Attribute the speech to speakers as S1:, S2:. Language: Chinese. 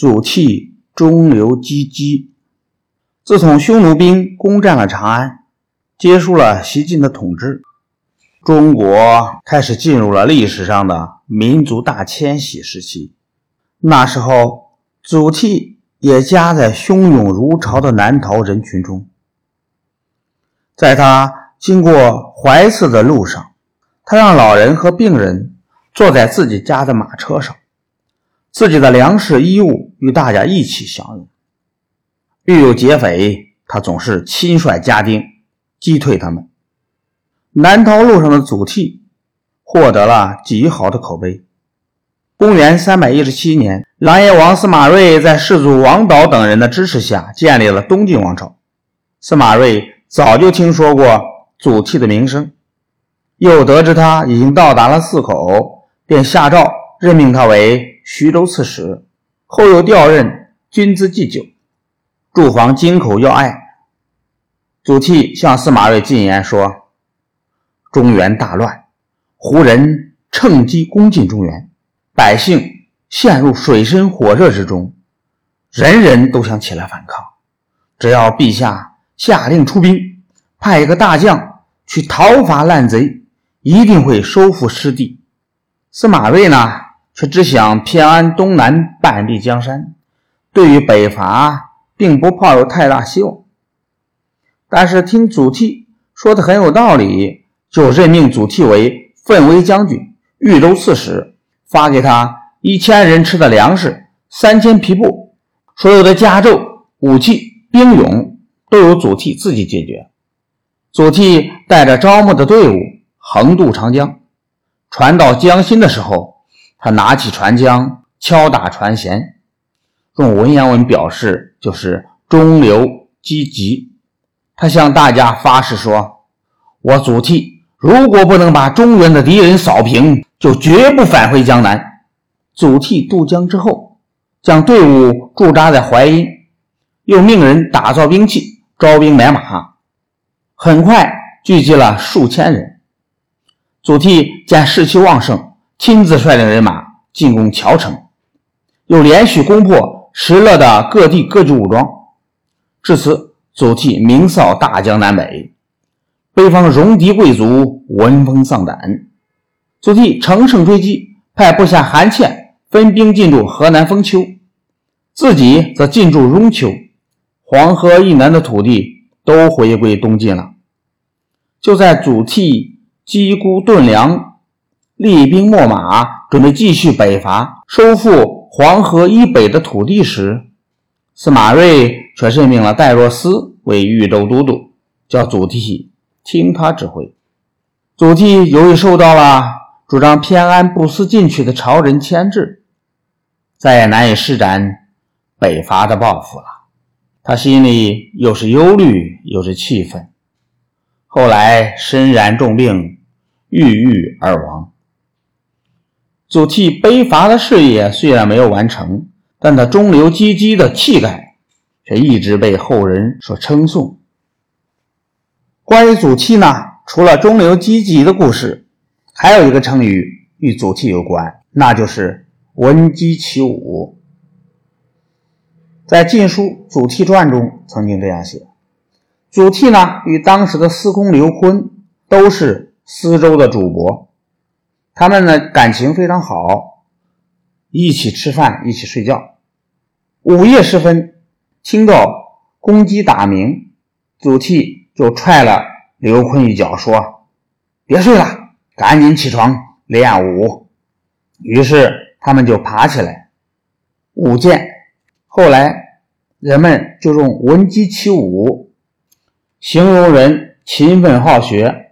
S1: 祖逖中流击击。自从匈奴兵攻占了长安，结束了西晋的统治，中国开始进入了历史上的民族大迁徙时期。那时候，祖逖也夹在汹涌如潮的南逃人群中。在他经过淮泗的路上，他让老人和病人坐在自己家的马车上。自己的粮食衣物与大家一起享用。遇有劫匪，他总是亲率家丁击退他们。南逃路上的祖逖获得了极好的口碑。公元三百一十七年，琅琊王司马睿在世祖王导等人的支持下建立了东晋王朝。司马睿早就听说过祖逖的名声，又得知他已经到达了泗口，便下诏任命他为。徐州刺史，后又调任军资祭酒，驻防京口要隘。祖逖向司马睿进言说：“中原大乱，胡人趁机攻进中原，百姓陷入水深火热之中，人人都想起来反抗。只要陛下下令出兵，派一个大将去讨伐烂贼，一定会收复失地。”司马睿呢？却只想偏安东南半壁江山，对于北伐并不抱有太大希望。但是听祖逖说的很有道理，就任命祖逖为奋威将军、豫州刺史，发给他一千人吃的粮食、三千匹布，所有的家胄、武器、兵勇都由祖逖自己解决。祖逖带着招募的队伍横渡长江，船到江心的时候。他拿起船桨，敲打船舷，用文言文表示就是“中流击楫”。他向大家发誓说：“我祖逖如果不能把中原的敌人扫平，就绝不返回江南。”祖逖渡江之后，将队伍驻扎在淮阴，又命人打造兵器，招兵买马，很快聚集了数千人。祖逖见士气旺盛。亲自率领人马进攻谯城，又连续攻破石勒的各地各具武装。至此，祖逖名扫大江南北，北方戎狄贵族闻风丧胆。祖逖乘胜追击，派部下韩倩分兵进驻河南封丘，自己则进驻雍丘，黄河以南的土地都回归东晋了。就在祖逖积孤顿粮。厉兵秣马，准备继续北伐，收复黄河以北的土地时，司马睿却任命了戴若思为豫州都督，叫祖逖听他指挥。祖逖由于受到了主张偏安不思进取的朝人牵制，再也难以施展北伐的抱负了。他心里又是忧虑又是气愤，后来身染重病，郁郁而亡。祖逖北伐的事业虽然没有完成，但他中流击击的气概却一直被后人所称颂。关于祖逖呢，除了中流击击的故事，还有一个成语与祖逖有关，那就是闻鸡起舞。在《晋书·祖逖传》中曾经这样写：祖逖呢，与当时的司空刘琨都是司州的主簿。他们呢感情非常好，一起吃饭，一起睡觉。午夜时分，听到公鸡打鸣，祖逖就踹了刘琨一脚，说：“别睡了，赶紧起床练武。”于是他们就爬起来舞剑。后来人们就用“闻鸡起舞”形容人勤奋好学、